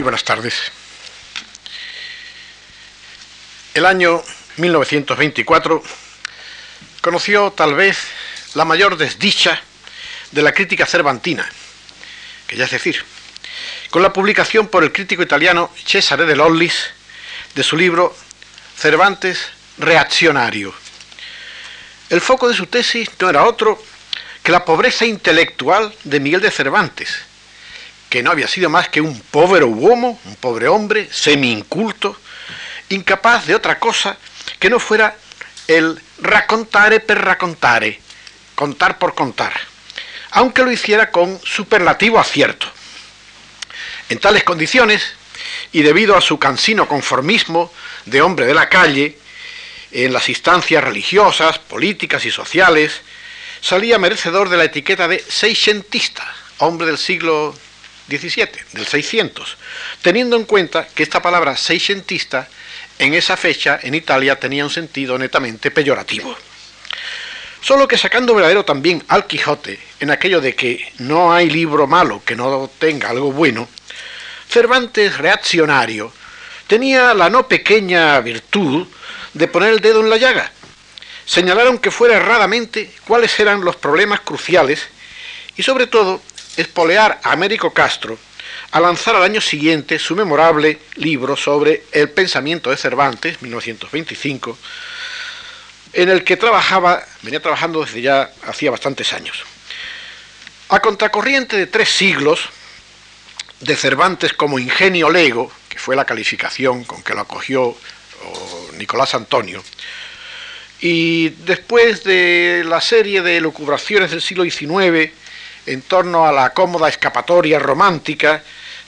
Muy buenas tardes. El año 1924 conoció tal vez la mayor desdicha de la crítica cervantina, que ya es decir, con la publicación por el crítico italiano Cesare de Lollis de su libro Cervantes reaccionario. El foco de su tesis no era otro que la pobreza intelectual de Miguel de Cervantes, que no había sido más que un pobre homo, un pobre hombre, semi-inculto, incapaz de otra cosa que no fuera el racontare per racontare, contar por contar, aunque lo hiciera con superlativo acierto. En tales condiciones, y debido a su cansino conformismo de hombre de la calle, en las instancias religiosas, políticas y sociales, salía merecedor de la etiqueta de seiscientista, hombre del siglo Del 600, teniendo en cuenta que esta palabra seiscientista en esa fecha en Italia tenía un sentido netamente peyorativo. Solo que sacando verdadero también al Quijote, en aquello de que no hay libro malo que no tenga algo bueno, Cervantes reaccionario tenía la no pequeña virtud de poner el dedo en la llaga. Señalaron que fuera erradamente cuáles eran los problemas cruciales y sobre todo espolear a Américo Castro a lanzar al año siguiente su memorable libro sobre el pensamiento de Cervantes, 1925, en el que trabajaba, venía trabajando desde ya hacía bastantes años. A contracorriente de tres siglos de Cervantes como ingenio lego, que fue la calificación con que lo acogió Nicolás Antonio, y después de la serie de lucubraciones del siglo XIX en torno a la cómoda escapatoria romántica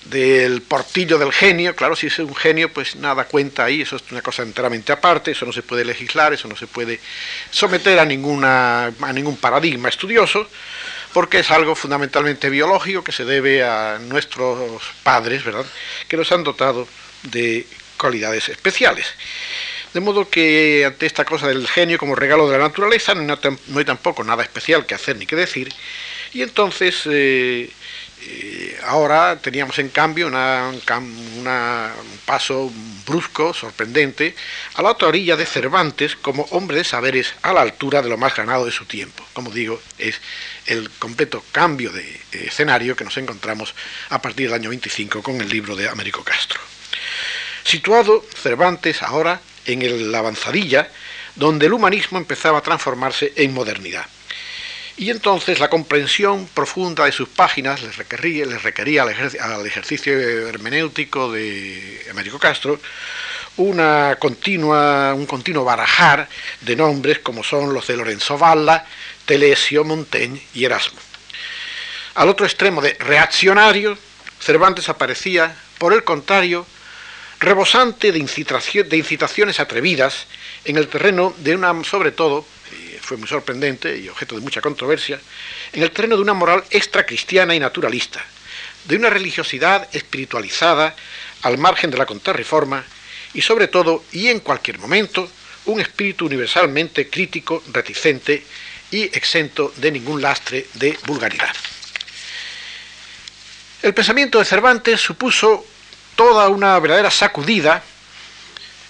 del portillo del genio, claro, si es un genio, pues nada cuenta ahí, eso es una cosa enteramente aparte, eso no se puede legislar, eso no se puede someter a, ninguna, a ningún paradigma estudioso, porque es algo fundamentalmente biológico que se debe a nuestros padres, ¿verdad?, que nos han dotado de cualidades especiales. De modo que ante esta cosa del genio como regalo de la naturaleza no, hay tampoco nada especial que hacer ni que decir. Y entonces eh, eh, ahora teníamos en cambio un paso brusco, sorprendente, a la otra orilla de Cervantes como hombre de saberes a la altura de lo más ganado de su tiempo. Como digo, es el completo cambio de escenario que nos encontramos a partir del año 25 con el libro de Américo Castro. Situado Cervantes ahora en la avanzadilla, donde el humanismo empezaba a transformarse en modernidad. Y entonces la comprensión profunda de sus páginas les requería, requería al, ejercicio hermenéutico de Américo Castro una continua, un continuo barajar de nombres como son los de Lorenzo Valla, Telesio, Montaigne y Erasmo. Al otro extremo de reaccionario, Cervantes aparecía, por el contrario, rebosante de, incitaciones atrevidas en el terreno de una, sobre todo, muy sorprendente y objeto de mucha controversia, en el terreno de una moral extracristiana y naturalista, de una religiosidad espiritualizada al margen de la contrarreforma y sobre todo, y en cualquier momento, un espíritu universalmente crítico, reticente y exento de ningún lastre de vulgaridad. El pensamiento de Cervantes supuso toda una verdadera sacudida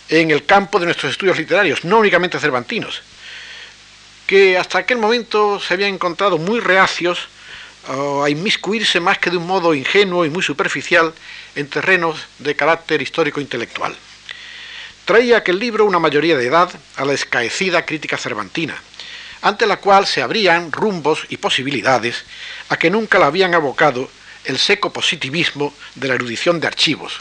en el campo de nuestros estudios literarios, no únicamente cervantinos, que hasta aquel momento se habían encontrado muy reacios a inmiscuirse más que de un modo ingenuo y muy superficial en terrenos de carácter histórico-intelectual. Traía aquel libro una mayoría de edad a la escaecida crítica cervantina, ante la cual se abrían rumbos y posibilidades a que nunca la habían abocado el seco positivismo de la erudición de archivos,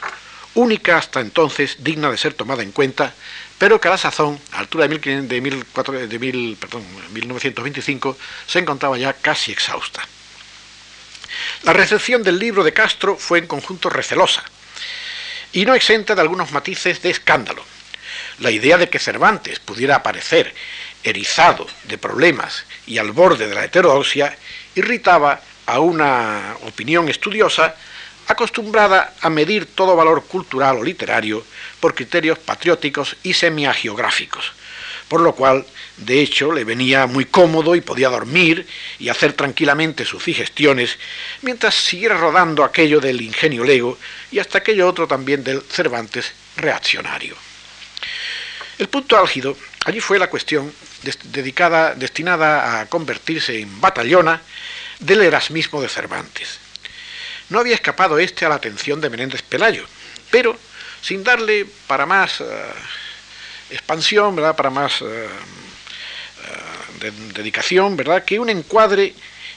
única hasta entonces digna de ser tomada en cuenta, pero que a la sazón, a altura de, de, 1925, se encontraba ya casi exhausta. La recepción del libro de Castro fue en conjunto recelosa y no exenta de algunos matices de escándalo. La idea de que Cervantes pudiera aparecer erizado de problemas y al borde de la heterodoxia irritaba a una opinión estudiosa acostumbrada a medir todo valor cultural o literario por criterios patrióticos y semiagiográficos, por lo cual, de hecho, le venía muy cómodo y podía dormir y hacer tranquilamente sus digestiones, mientras siguiera rodando aquello del ingenio lego y hasta aquello otro también del Cervantes reaccionario. El punto álgido allí fue la cuestión dedicada, destinada a convertirse en batallona del erasmismo de Cervantes. No había escapado este a la atención de Menéndez Pelayo, pero sin darle para más eh, expansión, ¿verdad? para más eh, eh, dedicación, ¿verdad? que un encuadre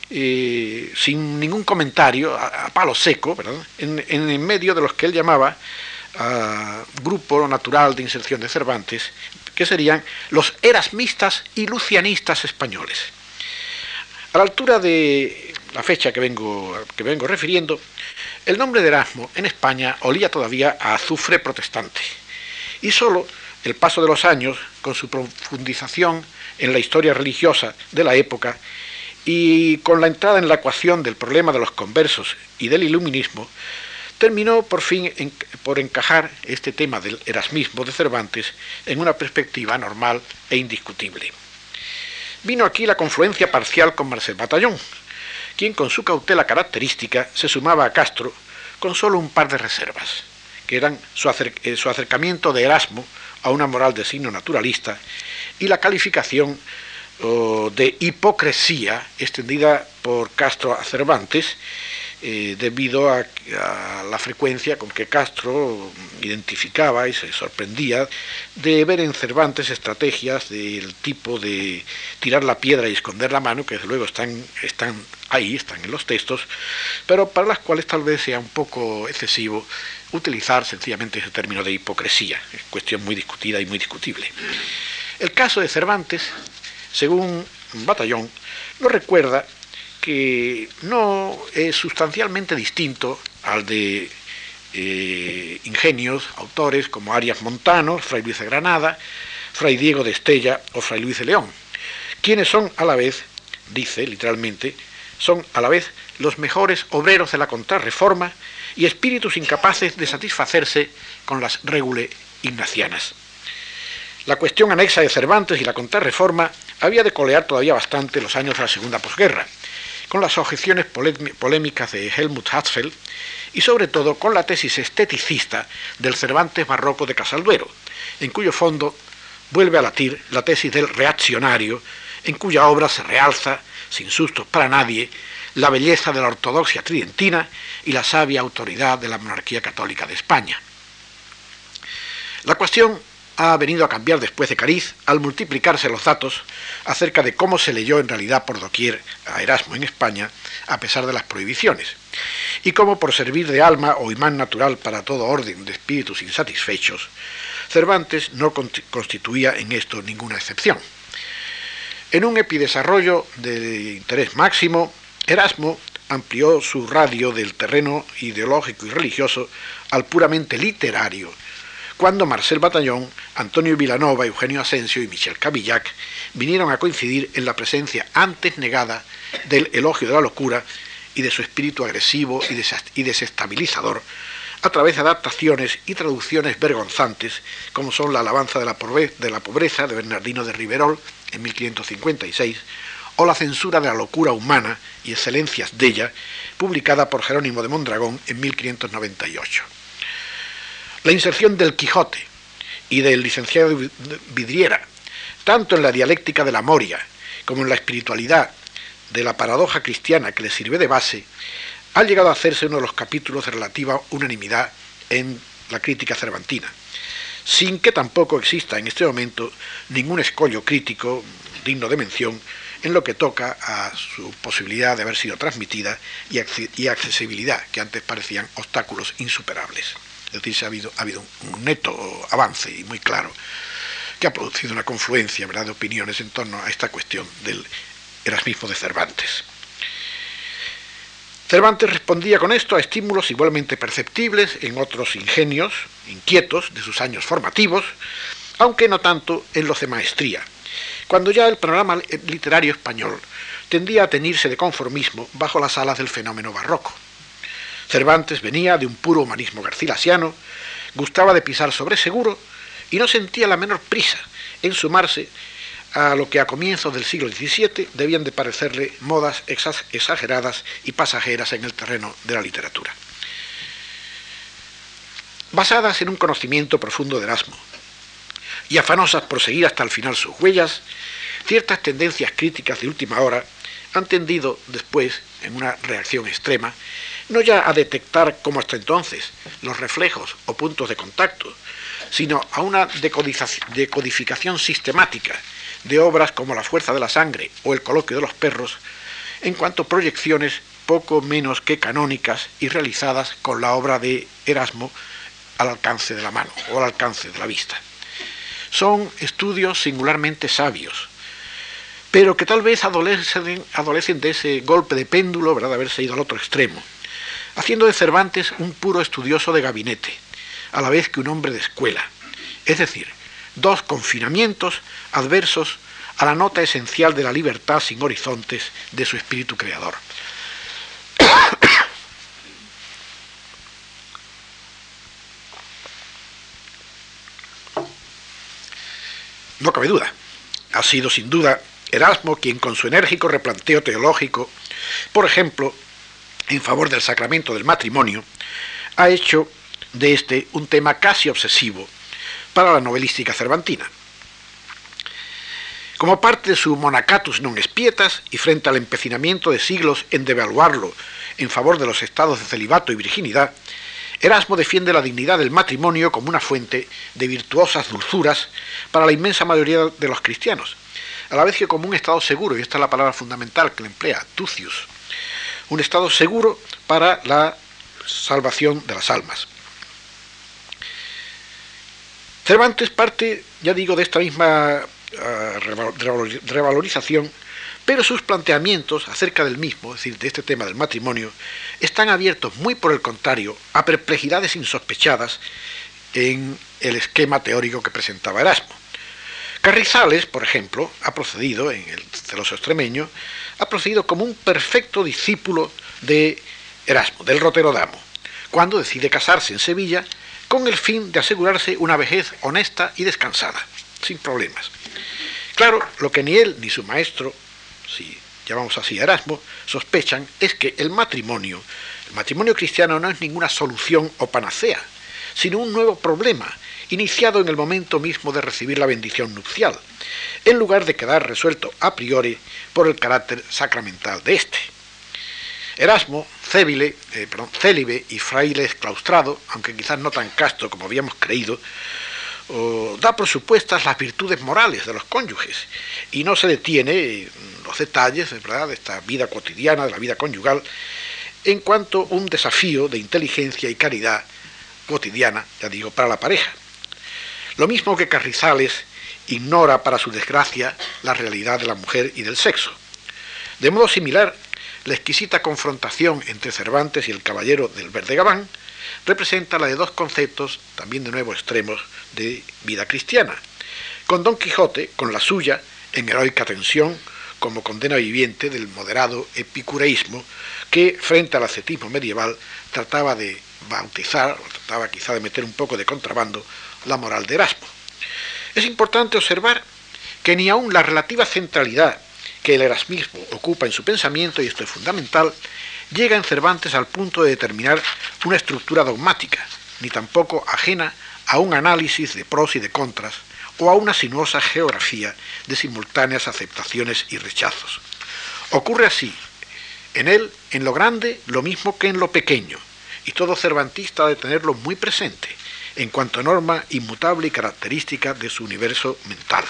sin ningún comentario, a, palo seco, En, en, medio de los que él llamaba Grupo Natural de Inserción de Cervantes, que serían los erasmistas y lucianistas españoles. A la altura de la fecha que vengo, que vengo refiriendo, el nombre de Erasmo en España olía todavía a azufre protestante, y sólo el paso de los años, con su profundización en la historia religiosa de la época y con la entrada en la ecuación del problema de los conversos y del iluminismo, terminó por fin por encajar este tema del erasmismo de Cervantes en una perspectiva normal e indiscutible. Vino aquí la confluencia parcial con Marcel Batallón, quien con su cautela característica se sumaba a Castro con solo un par de reservas, que eran su, eh, acercamiento de Erasmo a una moral de signo naturalista y la calificación de hipocresía extendida por Castro a Cervantes eh, debido a, la frecuencia con que Castro identificaba y se sorprendía de ver en Cervantes estrategias del tipo de tirar la piedra y esconder la mano, que desde luego están, están ahí, están en los textos, pero para las cuales tal vez sea un poco excesivo utilizar sencillamente ese término de hipocresía, es cuestión muy discutida y muy discutible. El caso de Cervantes, según Batallón, nos recuerda que no es sustancialmente distinto al de eh, ingenios, autores como Arias Montano, Fray Luis de Granada, Fray Diego de Estella o Fray Luis de León, quienes son a la vez, dice literalmente, son a la vez los mejores obreros de la contrarreforma y espíritus incapaces de satisfacerse con las regule ignacianas. La cuestión anexa de Cervantes y la contrarreforma había de colear todavía bastante los años de la Segunda Posguerra, con las objeciones polémicas de Helmut Hatzfeld y sobre todo con la tesis esteticista del Cervantes barroco de Casalduero, en cuyo fondo vuelve a latir la tesis del reaccionario, en cuya obra se realza, sin sustos para nadie, la belleza de la ortodoxia tridentina y la sabia autoridad de la monarquía católica de España. La cuestión ha venido a cambiar después de Cariz al multiplicarse los datos acerca de cómo se leyó en realidad por doquier a Erasmo en España, a pesar de las prohibiciones, y cómo por servir de alma o imán natural para todo orden de espíritus insatisfechos, Cervantes no constituía en esto ninguna excepción. En un epidesarrollo de interés máximo, Erasmo amplió su radio del terreno ideológico y religioso al puramente literario, cuando Marcel Batallón, Antonio Vilanova, Eugenio Asensio y Michel Cavillac vinieron a coincidir en la presencia antes negada del elogio de la locura y de su espíritu agresivo y desestabilizador a través de adaptaciones y traducciones vergonzantes, como son la alabanza de la, pobreza de Bernardino de Riverol en 1556, o la censura de la locura humana y excelencias de ella, publicada por Jerónimo de Mondragón en 1598. La inserción del Quijote y del licenciado Vidriera, tanto en la dialéctica de la Moria como en la espiritualidad de la paradoja cristiana que le sirve de base, ha llegado a hacerse uno de los capítulos de relativa unanimidad en la crítica cervantina, sin que tampoco exista en este momento ningún escollo crítico digno de mención en lo que toca a su posibilidad de haber sido transmitida y accesibilidad, que antes parecían obstáculos insuperables. Decir, ha habido, ha habido un neto avance y muy claro que ha producido una confluencia ¿verdad? de opiniones en torno a esta cuestión del erasmismo de Cervantes. Cervantes respondía con esto a estímulos igualmente perceptibles en otros ingenios inquietos de sus años formativos, aunque no tanto en los de maestría, cuando ya el panorama literario español tendía a tenirse de conformismo bajo las alas del fenómeno barroco. Cervantes venía de un puro humanismo garcilasiano, gustaba de pisar sobre seguro y no sentía la menor prisa en sumarse a lo que a comienzos del siglo XVII debían de parecerle modas exageradas y pasajeras en el terreno de la literatura. Basadas en un conocimiento profundo de Erasmo y afanosas por seguir hasta el final sus huellas, ciertas tendencias críticas de última hora han tendido después, en una reacción extrema, no ya a detectar como hasta entonces los reflejos o puntos de contacto, sino a una decodificación sistemática de obras como La fuerza de la sangre o El coloquio de los perros, en cuanto proyecciones poco menos que canónicas y realizadas con la obra de Erasmo al alcance de la mano o al alcance de la vista. Son estudios singularmente sabios, pero que tal vez adolecen, adolecen de ese golpe de péndulo, ¿verdad?, de haberse ido al otro extremo, haciendo de Cervantes un puro estudioso de gabinete, a la vez que un hombre de escuela, es decir, dos confinamientos adversos a la nota esencial de la libertad sin horizontes de su espíritu creador. No cabe duda, ha sido sin duda Erasmo quien con su enérgico replanteo teológico, por ejemplo, en favor del sacramento del matrimonio, ha hecho de este un tema casi obsesivo para la novelística cervantina. Como parte de su monacatus non espietas y frente al empecinamiento de siglos en devaluarlo en favor de los estados de celibato y virginidad, Erasmo defiende la dignidad del matrimonio como una fuente de virtuosas dulzuras para la inmensa mayoría de los cristianos, a la vez que como un estado seguro, y esta es la palabra fundamental que le emplea, tucius, un estado seguro para la salvación de las almas. Cervantes parte, ya digo, de esta misma ah, revalorización, pero sus planteamientos acerca del mismo, es decir, de este tema del matrimonio, están abiertos muy por el contrario a perplejidades insospechadas en el esquema teórico que presentaba Erasmo. Carrizales, por ejemplo, ha procedido, en el celoso extremeño, ha procedido como un perfecto discípulo de Erasmo, del Roterodamo, cuando decide casarse en Sevilla con el fin de asegurarse una vejez honesta y descansada, sin problemas. Claro, lo que ni él ni su maestro, si llamamos así a Erasmo, sospechan es que el matrimonio, el matrimonio cristiano no es ninguna solución o panacea, sino un nuevo problema, iniciado en el momento mismo de recibir la bendición nupcial, en lugar de quedar resuelto a priori por el carácter sacramental de éste. Erasmo, cébile, eh, célibe y fraile exclaustrado, aunque quizás no tan casto como habíamos creído, da por supuestas las virtudes morales de los cónyuges y no se detiene en los detalles de esta vida cotidiana, de la vida conyugal, en cuanto un desafío de inteligencia y caridad cotidiana, ya digo, para la pareja. Lo mismo que Carrizales ignora para su desgracia la realidad de la mujer y del sexo. De modo similar, la exquisita confrontación entre Cervantes y el caballero del Verde Gabán representa la de dos conceptos, también de nuevo extremos, de vida cristiana. Con Don Quijote, con la suya, en heroica tensión, como condena viviente del moderado epicureísmo que, frente al ascetismo medieval, trataba de bautizar, o trataba quizá de meter un poco de contrabando, la moral de Erasmo. Es importante observar que ni aun la relativa centralidad que el erasmismo ocupa en su pensamiento, y esto es fundamental, llega en Cervantes al punto de determinar una estructura dogmática, ni tampoco ajena a un análisis de pros y de contras, o a una sinuosa geografía de simultáneas aceptaciones y rechazos. Ocurre así, en él, en lo grande, lo mismo que en lo pequeño, y todo cervantista ha de tenerlo muy presente, en cuanto a norma inmutable y característica de su universo mental.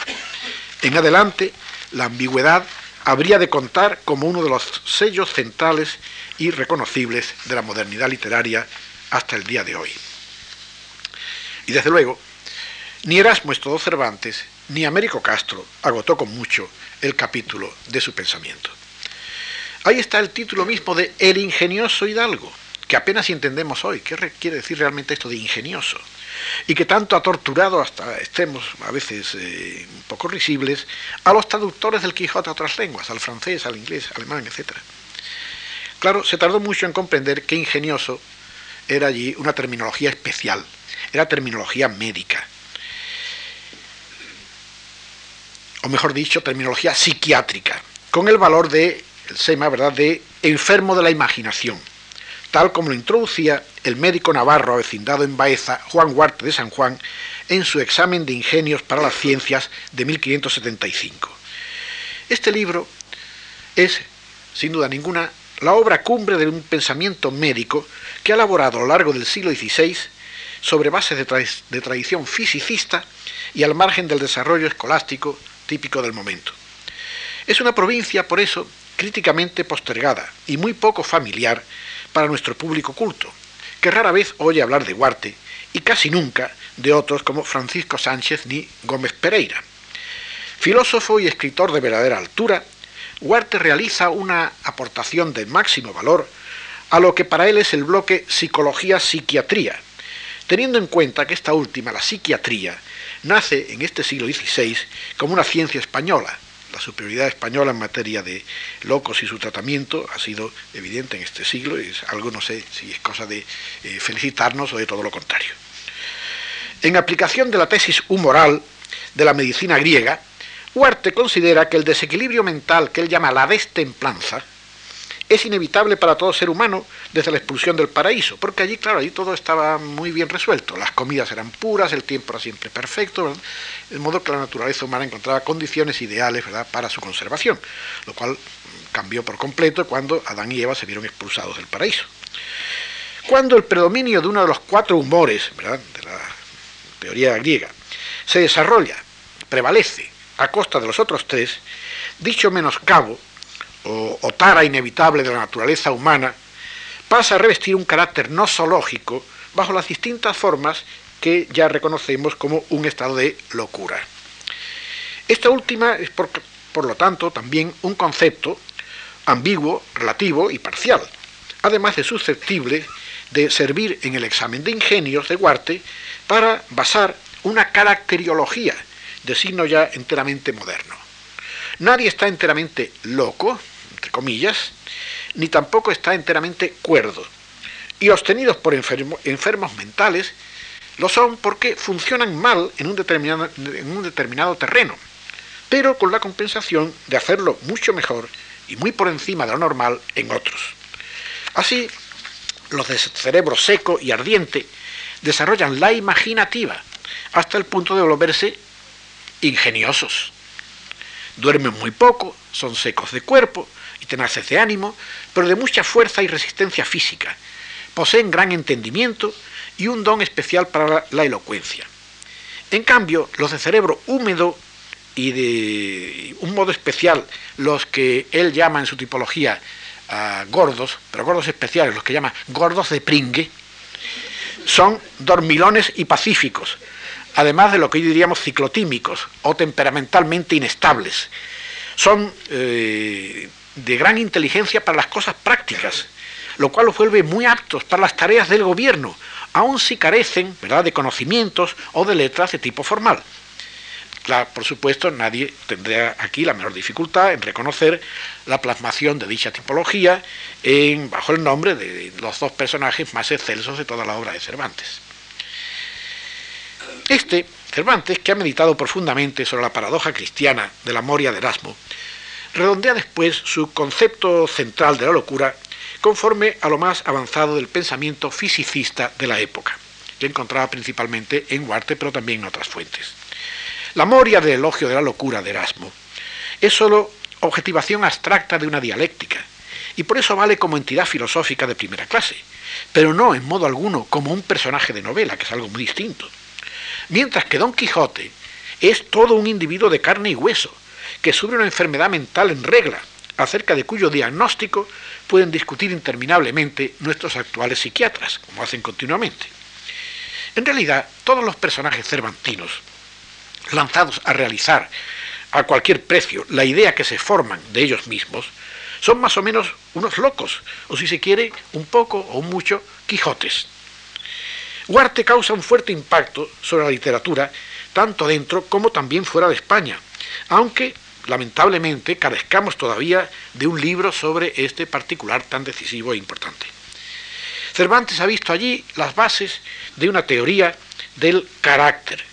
En adelante, la ambigüedad habría de contar como uno de los sellos centrales y reconocibles de la modernidad literaria hasta el día de hoy. Y desde luego, ni Erasmo todo Cervantes ni Américo Castro agotó con mucho el capítulo de su pensamiento. Ahí está el título mismo de El ingenioso Hidalgo, que apenas entendemos hoy. ¿Qué quiere decir realmente esto de ingenioso? y que tanto ha torturado hasta extremos a veces eh, un poco risibles a los traductores del Quijote a otras lenguas, al francés, al inglés, al alemán, etc. Claro, se tardó mucho en comprender que ingenioso era allí una terminología especial, era terminología médica. o mejor dicho, terminología psiquiátrica, con el valor de, el SEMA, ¿verdad?, de enfermo de la imaginación, tal como lo introducía el médico navarro avecindado en Baeza, Juan Huarte de San Juan, en su examen de ingenios para las ciencias de 1575. Este libro es, sin duda ninguna, la obra cumbre de un pensamiento médico que ha elaborado a lo largo del siglo XVI sobre bases de, tradición fisicista y al margen del desarrollo escolástico típico del momento. Es una provincia, por eso, críticamente postergada y muy poco familiar para nuestro público culto, que rara vez oye hablar de Huarte y casi nunca de otros como Francisco Sánchez ni Gómez Pereira. Filósofo y escritor de verdadera altura, Huarte realiza una aportación de máximo valor a lo que para él es el bloque psicología-psiquiatría, teniendo en cuenta que esta última, la psiquiatría, nace en este siglo XVI como una ciencia española. La superioridad española en materia de locos y su tratamiento ha sido evidente en este siglo y es algo, no sé si es cosa de eh, felicitarnos o de todo lo contrario. En aplicación de la tesis humoral de la medicina griega, Huarte considera que el desequilibrio mental que él llama la destemplanza es inevitable para todo ser humano desde la expulsión del paraíso, porque allí, claro, allí todo estaba muy bien resuelto, las comidas eran puras, el tiempo era siempre perfecto, de modo que la naturaleza humana encontraba condiciones ideales ¿verdad? para su conservación, lo cual cambió por completo cuando Adán y Eva se vieron expulsados del paraíso. Cuando el predominio de uno de los cuatro humores de la teoría griega se desarrolla, prevalece a costa de los otros tres, dicho menoscabo o, tara inevitable de la naturaleza humana pasa a revestir un carácter no zoológico bajo las distintas formas que ya reconocemos como un estado de locura. Esta última es, por, por, lo tanto, también un concepto ambiguo, relativo y parcial, además de susceptible de servir en el examen de ingenios de Huarte para basar una caracteriología de signo ya enteramente moderno. Nadie está enteramente loco, comillas, ni tampoco está enteramente cuerdo. Y los tenidos por enfermos mentales lo son porque funcionan mal en un, determinado, en un determinado terreno, pero con la compensación de hacerlo mucho mejor y muy por encima de lo normal en otros. Así, los de cerebro seco y ardiente desarrollan la imaginativa hasta el punto de volverse ingeniosos. Duermen muy poco, son secos de cuerpo y tenaces de ánimo, pero de mucha fuerza y resistencia física. Poseen gran entendimiento y un don especial para la, elocuencia. En cambio, los de cerebro húmedo y de un modo especial los que él llama en su tipología ah, gordos, pero gordos especiales, los que llama gordos de pringue, son dormilones y pacíficos, además de lo que hoy diríamos ciclotímicos o temperamentalmente inestables. Son eh, de gran inteligencia para las cosas prácticas, lo cual los vuelve muy aptos para las tareas del gobierno, aun si carecen ¿verdad? de conocimientos o de letras de tipo formal. por supuesto, nadie tendría aquí la menor dificultad en reconocer la plasmación de dicha tipología en, bajo el nombre de los dos personajes más excelsos de toda la obra de Cervantes. Este, Cervantes, que ha meditado profundamente sobre la paradoja cristiana de la Moria de Erasmo, redondea después su concepto central de la locura conforme a lo más avanzado del pensamiento fisicista de la época, que encontraba principalmente en Huarte, pero también en otras fuentes. La Moria del elogio de la locura de Erasmo es sólo objetivación abstracta de una dialéctica, y por eso vale como entidad filosófica de primera clase, pero no en modo alguno como un personaje de novela, que es algo muy distinto. Mientras que Don Quijote es todo un individuo de carne y hueso, que sufre una enfermedad mental en regla, acerca de cuyo diagnóstico pueden discutir interminablemente nuestros actuales psiquiatras, como hacen continuamente. En realidad, todos los personajes cervantinos, lanzados a realizar a cualquier precio la idea que se forman de ellos mismos, son más o menos unos locos, o si se quiere, un poco o mucho Quijotes. Huarte causa un fuerte impacto sobre la literatura, tanto dentro como también fuera de España, aunque lamentablemente carezcamos todavía de un libro sobre este particular tan decisivo e importante. Cervantes ha visto allí las bases de una teoría del carácter,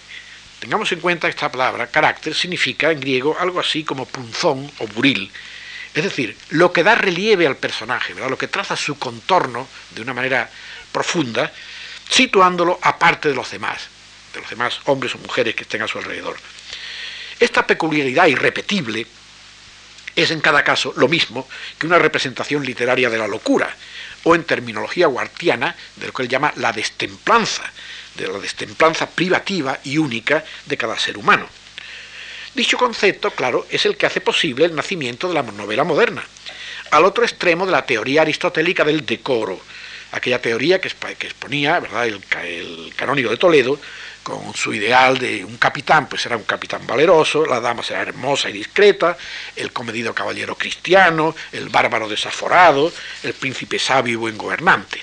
Tengamos en cuenta que esta palabra, carácter, significa en griego algo así como punzón o buril, es decir, lo que da relieve al personaje, ¿verdad? lo que traza su contorno de una manera profunda, situándolo aparte de los demás, de los demás hombres o mujeres que estén a su alrededor. Esta peculiaridad irrepetible es en cada caso lo mismo que una representación literaria de la locura, o en terminología guartiana, de lo que él llama la destemplanza, de la destemplanza privativa y única de cada ser humano. Dicho concepto, claro, es el que hace posible el nacimiento de la novela moderna, al otro extremo de la teoría aristotélica del decoro, aquella teoría que, exponía ¿verdad? El, el canónigo de Toledo, con su ideal de un capitán, pues era un capitán valeroso, la dama será hermosa y discreta, el comedido caballero cristiano, el bárbaro desaforado, el príncipe sabio y buen gobernante.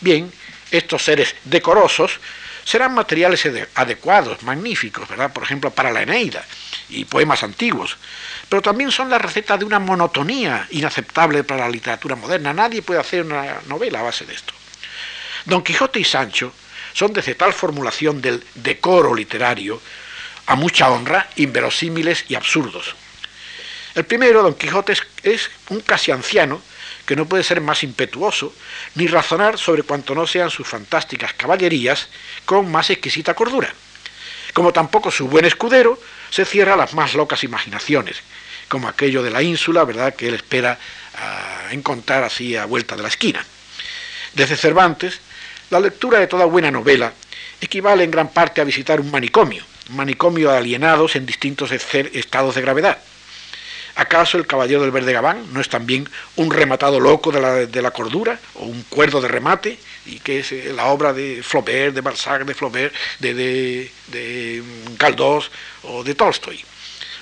Bien, estos seres decorosos serán materiales adecuados, magníficos, ¿verdad? Por ejemplo, para la Eneida y poemas antiguos, pero también son la receta de una monotonía inaceptable para la literatura moderna. Nadie puede hacer una novela a base de esto. Don Quijote y Sancho son desde tal formulación del decoro literario, a mucha honra, inverosímiles y absurdos. El primero, Don Quijote, es, un casi anciano que no puede ser más impetuoso, ni razonar sobre cuanto no sean sus fantásticas caballerías con más exquisita cordura. Como tampoco su buen escudero se cierra a las más locas imaginaciones, como aquello de la ínsula, ¿verdad?, que él espera ah, encontrar así a vuelta de la esquina. Desde Cervantes, la lectura de toda buena novela equivale en gran parte a visitar un manicomio, un manicomio de alienados en distintos estados de gravedad. ¿Acaso el caballero del verde gabán no es también un rematado loco de la, cordura o un cuerdo de remate? Y que es eh, la obra de Flaubert, de Balzac, de Flaubert, de, de, de Galdós o de Tolstoy,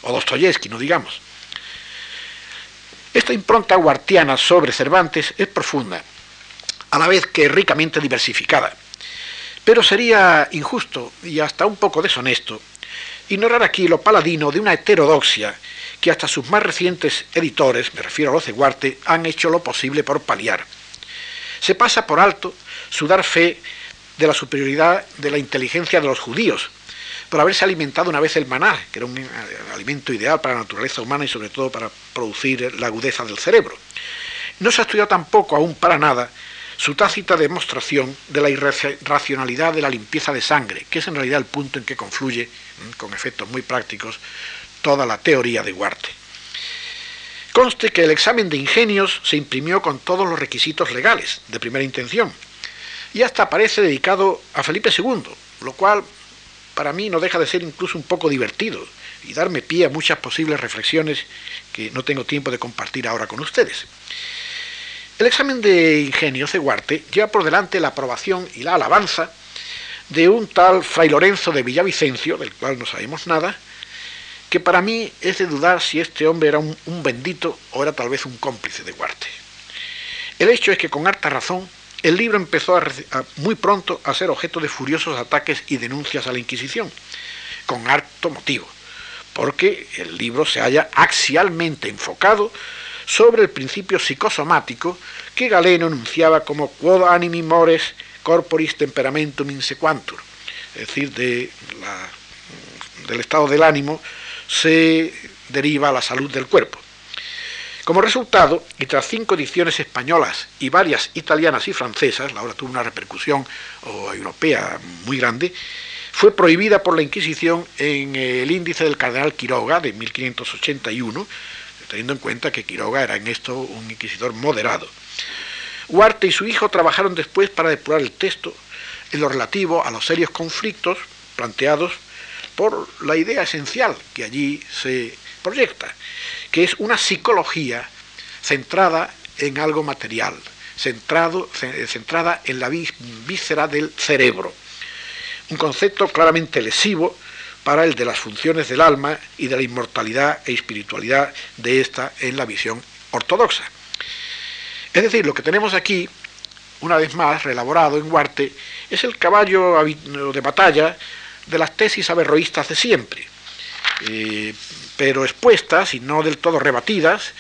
o Dostoyevsky, no digamos. Esta impronta guartiana sobre Cervantes es profunda a la vez que ricamente diversificada. Pero sería injusto y hasta un poco deshonesto ignorar aquí lo paladino de una heterodoxia que hasta sus más recientes editores, me refiero a los de Guarte, han hecho lo posible por paliar. Se pasa por alto su dar fe de la superioridad de la inteligencia de los judíos, por haberse alimentado una vez el maná, que era un alimento ideal para la naturaleza humana y sobre todo para producir la agudeza del cerebro. No se ha estudiado tampoco aún para nada su tácita demostración de la irracionalidad de la limpieza de sangre, que es en realidad el punto en que confluye, mm, con efectos muy prácticos, toda la teoría de Huarte. Conste que el examen de ingenios se imprimió con todos los requisitos legales, de primera intención, y hasta parece dedicado a Felipe II, lo cual para mí no deja de ser incluso un poco divertido y darme pie a muchas posibles reflexiones que no tengo tiempo de compartir ahora con ustedes. El examen de ingenio Ceguarte lleva por delante la aprobación y la alabanza de un tal Fray Lorenzo de Villavicencio, del cual no sabemos nada, que para mí es de dudar si este hombre era un, bendito o era tal vez un cómplice de Guarte. El hecho es que con harta razón el libro empezó muy pronto a ser objeto de furiosos ataques y denuncias a la Inquisición, con harto motivo, porque el libro se halla axialmente enfocado sobre el principio psicosomático que Galeno enunciaba como quod animi mores corporis temperamentum insequantur, es decir, de del estado del ánimo se deriva la salud del cuerpo. Como resultado, y tras cinco ediciones españolas y varias italianas y francesas, la obra tuvo una repercusión europea muy grande, fue prohibida por la Inquisición en el índice del cardenal Quiroga de 1581, teniendo en cuenta que Quiroga era en esto un inquisidor moderado. Huarte y su hijo trabajaron después para depurar el texto en lo relativo a los serios conflictos planteados por la idea esencial que allí se proyecta, que es una psicología centrada en algo material, centrado, centrada en la víscera del cerebro. Un concepto claramente lesivo para el de las funciones del alma y de la inmortalidad e espiritualidad de esta en la visión ortodoxa. Es decir, lo que tenemos aquí, una vez más, reelaborado en Huarte, es el caballo de batalla de las tesis averroístas de siempre, eh, pero expuestas y no del todo rebatidas,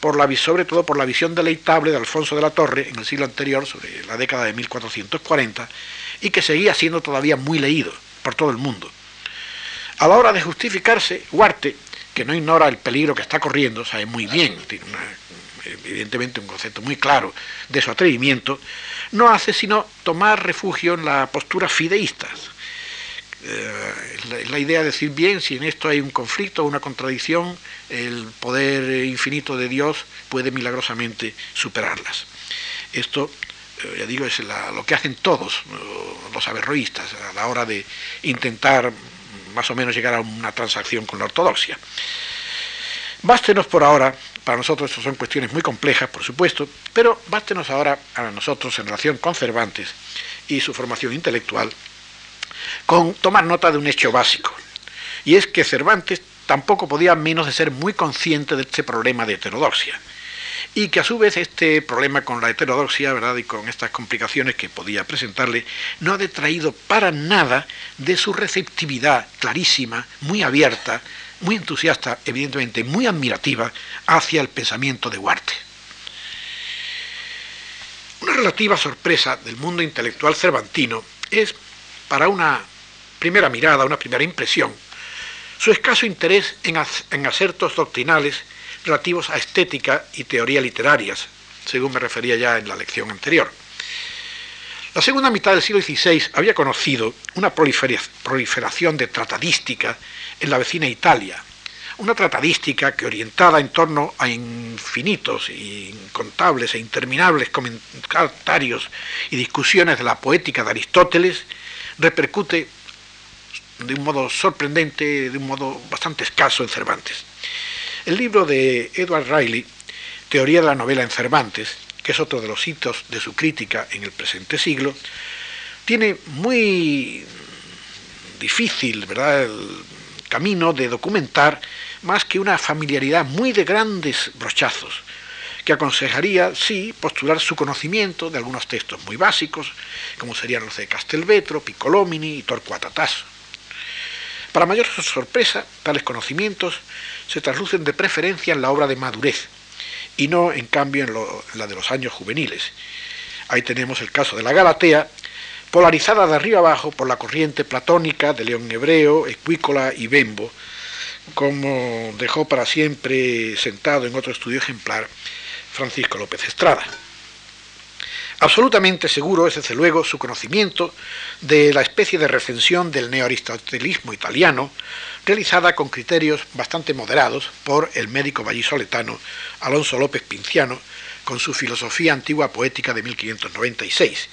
por la, sobre todo por la visión deleitable de Alfonso de la Torre en el siglo anterior, sobre la década de 1440, y que seguía siendo todavía muy leído por todo el mundo. A la hora de justificarse, Huarte, que no ignora el peligro que está corriendo, sabe muy bien, tiene evidentemente un concepto muy claro de su atrevimiento, no hace sino tomar refugio en la postura fideísta. Eh, la, idea de decir, bien, si en esto hay un conflicto, una contradicción, el poder infinito de Dios puede milagrosamente superarlas. Esto, eh, ya digo, es lo que hacen todos los averroístas a la hora de intentar más o menos llegar a una transacción con la ortodoxia. Bástenos por ahora, para nosotros son cuestiones muy complejas, por supuesto, pero bástenos ahora a nosotros en relación con Cervantes y su formación intelectual, con tomar nota de un hecho básico, y es que Cervantes tampoco podía menos de ser muy consciente de este problema de heterodoxia, y que a su vez este problema con la heterodoxia, ¿verdad? y con estas complicaciones que podía presentarle, no ha detraído para nada de su receptividad clarísima, muy abierta, muy entusiasta, evidentemente muy admirativa, hacia el pensamiento de Huarte. Una relativa sorpresa del mundo intelectual cervantino es, para una primera mirada, una primera impresión, su escaso interés en, en acertos doctrinales relativos a estética y teoría literarias, según me refería ya en la lección anterior. La segunda mitad del siglo XVI había conocido una proliferación de tratadística en la vecina Italia, una tratadística que orientada en torno a infinitos, incontables e interminables comentarios y discusiones de la poética de Aristóteles, repercute de un modo sorprendente, de un modo bastante escaso en Cervantes. El libro de Edward Riley, Teoría de la novela en Cervantes, que es otro de los hitos de su crítica en el presente siglo, tiene muy difícil, ¿verdad?, el camino de documentar más que una familiaridad muy de grandes brochazos, que aconsejaría, sí, postular su conocimiento de algunos textos muy básicos, como serían los de Castelvetro, Piccolomini y Torcuato Tasso. Para mayor sorpresa, tales conocimientos se traslucen de preferencia en la obra de madurez y no, en cambio, en, en la de los años juveniles. Ahí tenemos el caso de la Galatea, polarizada de arriba abajo por la corriente platónica de León Hebreo, Ecuícola y Bembo, como dejó para siempre sentado en otro estudio ejemplar Francisco López Estrada. Absolutamente seguro es, desde luego, su conocimiento de la especie de recensión del neoaristotelismo italiano, realizada con criterios bastante moderados por el médico vallisoletano Alonso López Pinciano, con su filosofía antigua poética de 1596.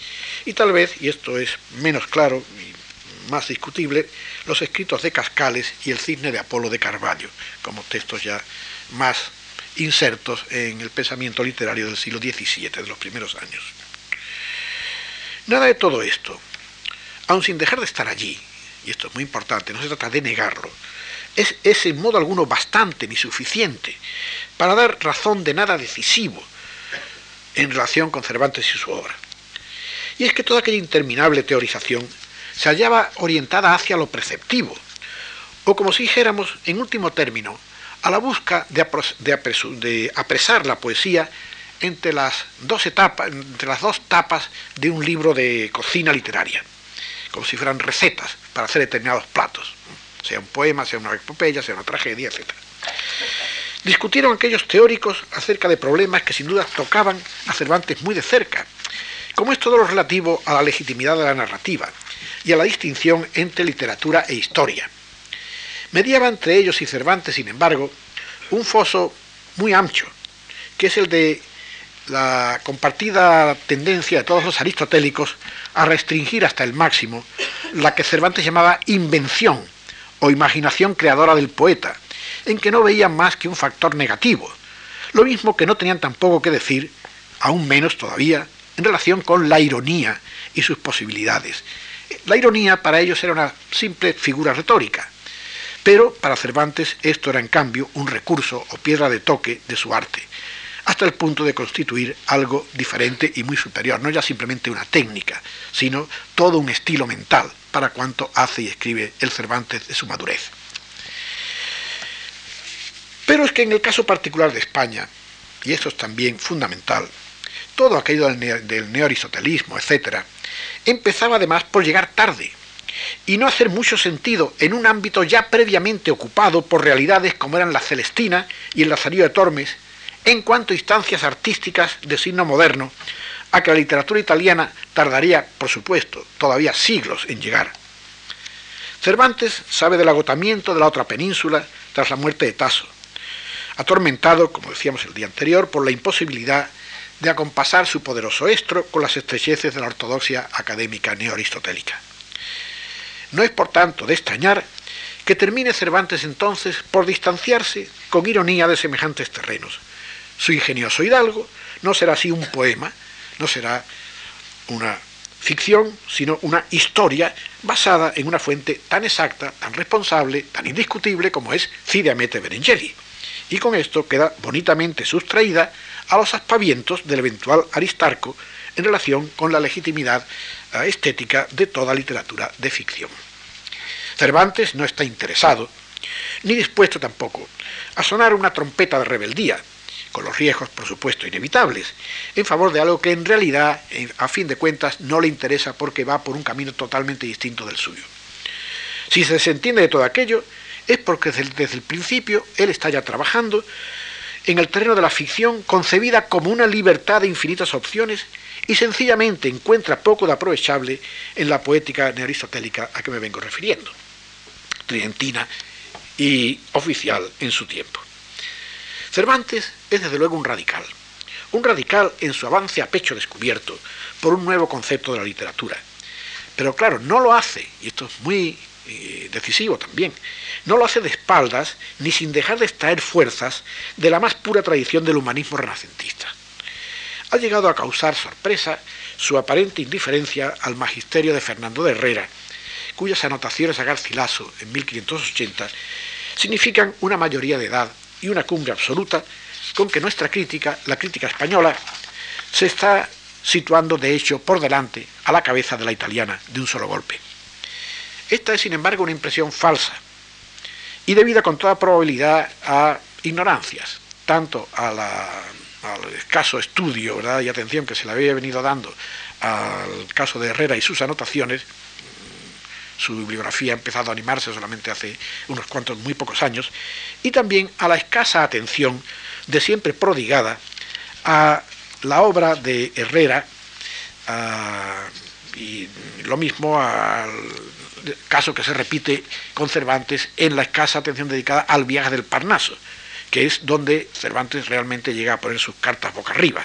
Y tal vez, y esto es menos claro y más discutible, los escritos de Cascales y el cisne de Apolo de Carvalho, como textos ya más insertos en el pensamiento literario del siglo XVII, de los primeros años. Nada de todo esto, aun sin dejar de estar allí, y esto es muy importante, no se trata de negarlo, es, en modo alguno bastante ni suficiente para dar razón de nada decisivo en relación con Cervantes y su obra. Y es que toda aquella interminable teorización se hallaba orientada hacia lo preceptivo, o como si dijéramos, en último término, a la busca de, apresar la poesía entre las dos etapas, entre las dos tapas de un libro de cocina literaria, como si fueran recetas para hacer determinados platos, sea un poema, sea una epopeya, sea una tragedia, etc. Discutieron aquellos teóricos acerca de problemas que sin duda tocaban a Cervantes muy de cerca, como es todo lo relativo a la legitimidad de la narrativa y a la distinción entre literatura e historia. Mediaba entre ellos y Cervantes, sin embargo, un foso muy ancho, que es el de la compartida tendencia de todos los aristotélicos a restringir hasta el máximo la que Cervantes llamaba invención o imaginación creadora del poeta, en que no veían más que un factor negativo, lo mismo que no tenían tampoco que decir, aún menos todavía, en relación con la ironía y sus posibilidades. La ironía para ellos era una simple figura retórica, pero para Cervantes esto era en cambio un recurso o piedra de toque de su arte, hasta el punto de constituir algo diferente y muy superior, no ya simplemente una técnica, sino todo un estilo mental para cuanto hace y escribe el Cervantes de su madurez. Pero es que en el caso particular de España, y esto es también fundamental, todo aquello del, neoaristotelismo, etc., empezaba además por llegar tarde, y no hacer mucho sentido en un ámbito ya previamente ocupado por realidades como eran la Celestina y el Lazarillo de Tormes, en cuanto a instancias artísticas de signo moderno, a que la literatura italiana tardaría, por supuesto, todavía siglos en llegar. Cervantes sabe del agotamiento de la otra península tras la muerte de Tasso, atormentado, como decíamos el día anterior, por la imposibilidad de acompasar su poderoso estro con las estrecheces de la ortodoxia académica neoaristotélica. No es por tanto de extrañar que termine Cervantes entonces por distanciarse con ironía de semejantes terrenos. Su ingenioso hidalgo no será así un poema, no será una ficción, sino una historia basada en una fuente tan exacta, tan responsable, tan indiscutible como es Cidiamete Berengeli. Y con esto queda bonitamente sustraída a los aspavientos del eventual Aristarco en relación con la legitimidad eh, estética de toda literatura de ficción. Cervantes no está interesado, ni dispuesto tampoco, a sonar una trompeta de rebeldía, con los riesgos, por supuesto, inevitables, en favor de algo que en realidad, a fin de cuentas, no le interesa porque va por un camino totalmente distinto del suyo. Si se desentiende de todo aquello, es porque desde el principio él está ya trabajando en el terreno de la ficción concebida como una libertad de infinitas opciones y sencillamente encuentra poco de aprovechable en la poética nearistotélica a que me vengo refiriendo, tridentina y oficial en su tiempo. Cervantes es desde luego un radical, un radical en su avance a pecho descubierto por un nuevo concepto de la literatura. Pero claro, no lo hace, y esto es muy eh, decisivo también, no lo hace de espaldas ni sin dejar de extraer fuerzas de la más pura tradición del humanismo renacentista. Ha llegado a causar sorpresa su aparente indiferencia al magisterio de Fernando de Herrera, cuyas anotaciones a Garcilaso en 1580 significan una mayoría de edad y una cumbre absoluta con que nuestra crítica, la crítica española, se está situando de hecho por delante a la cabeza de la italiana de un solo golpe. Esta es, sin embargo, una impresión falsa y debida con toda probabilidad a ignorancias, tanto al escaso estudio y atención que se le había venido dando al caso de Herrera y sus anotaciones, su bibliografía ha empezado a animarse solamente hace unos cuantos, muy pocos años, y también a la escasa atención de siempre prodigada a la obra de Herrera, y lo mismo al caso que se repite con Cervantes en la escasa atención dedicada al viaje del Parnaso, que es donde Cervantes realmente llega a poner sus cartas boca arriba.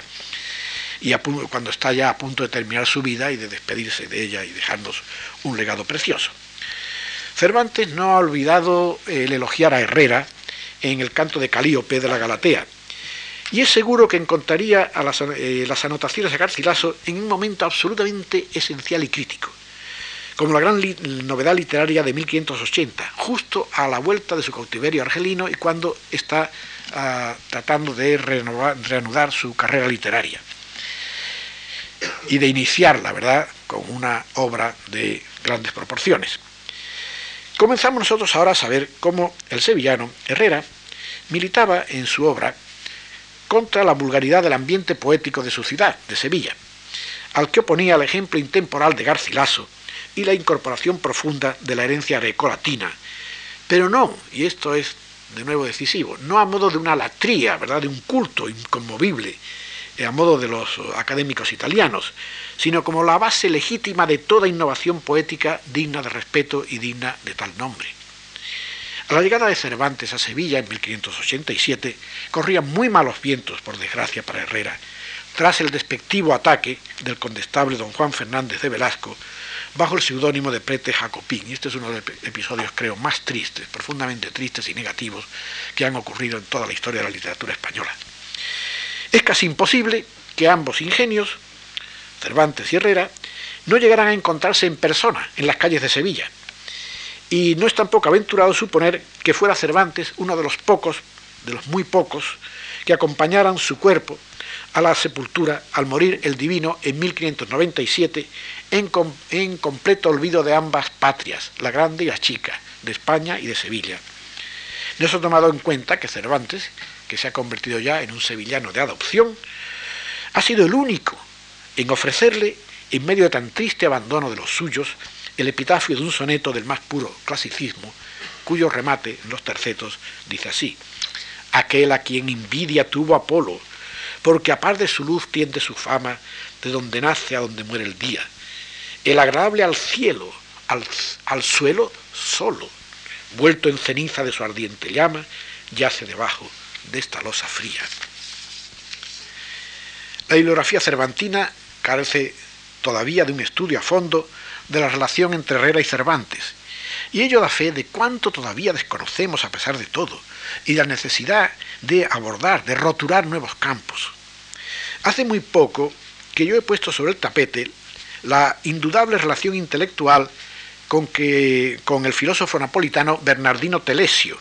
Y cuando está ya a punto de terminar su vida y de despedirse de ella y dejarnos un legado precioso. Cervantes no ha olvidado el elogiar a Herrera en el canto de Calíope de la Galatea, y es seguro que encontraría a las, eh, las anotaciones de Garcilaso en un momento absolutamente esencial y crítico, como la gran novedad literaria de 1580, justo a la vuelta de su cautiverio argelino y cuando está ah, tratando de reanudar su carrera literaria y de iniciar, la verdad, con una obra de grandes proporciones. Comenzamos nosotros ahora a saber cómo el sevillano Herrera militaba en su obra contra la vulgaridad del ambiente poético de su ciudad, de Sevilla, al que oponía el ejemplo intemporal de Garcilaso y la incorporación profunda de la herencia grecolatina, pero no, y esto es de nuevo decisivo, no a modo de una latría, ¿verdad?, de un culto inconmovible, eh, a modo de los académicos italianos, sino como la base legítima de toda innovación poética digna de respeto y digna de tal nombre. A la llegada de Cervantes a Sevilla en 1587 corrían muy malos vientos, por desgracia para Herrera, tras el despectivo ataque del condestable don Juan Fernández de Velasco bajo el seudónimo de Prete Jacopín. Y este es uno de los episodios, creo, más tristes, profundamente tristes y negativos que han ocurrido en toda la historia de la literatura española. Es casi imposible que ambos ingenios, Cervantes y Herrera, no llegaran a encontrarse en persona en las calles de Sevilla. Y no es tampoco aventurado suponer que fuera Cervantes uno de los pocos, de los muy pocos, que acompañaran su cuerpo a la sepultura al morir el divino en 1597 en, completo olvido de ambas patrias, la grande y la chica, de España y de Sevilla. No se ha tomado en cuenta que Cervantes que se ha convertido ya en un sevillano de adopción, ha sido el único en ofrecerle, en medio de tan triste abandono de los suyos, el epitafio de un soneto del más puro clasicismo, cuyo remate en los tercetos dice así, aquel a quien envidia tuvo Apolo, porque a par de su luz tiende su fama, de donde nace a donde muere el día. El agradable al cielo, al, al suelo solo, vuelto en ceniza de su ardiente llama, yace debajo de esta losa fría. La bibliografía cervantina carece todavía de un estudio a fondo de la relación entre Herrera y Cervantes, y ello da fe de cuánto todavía desconocemos a pesar de todo, y la necesidad de abordar, de roturar nuevos campos. Hace muy poco que yo he puesto sobre el tapete la indudable relación intelectual con, que, con el filósofo napolitano Bernardino Telesio,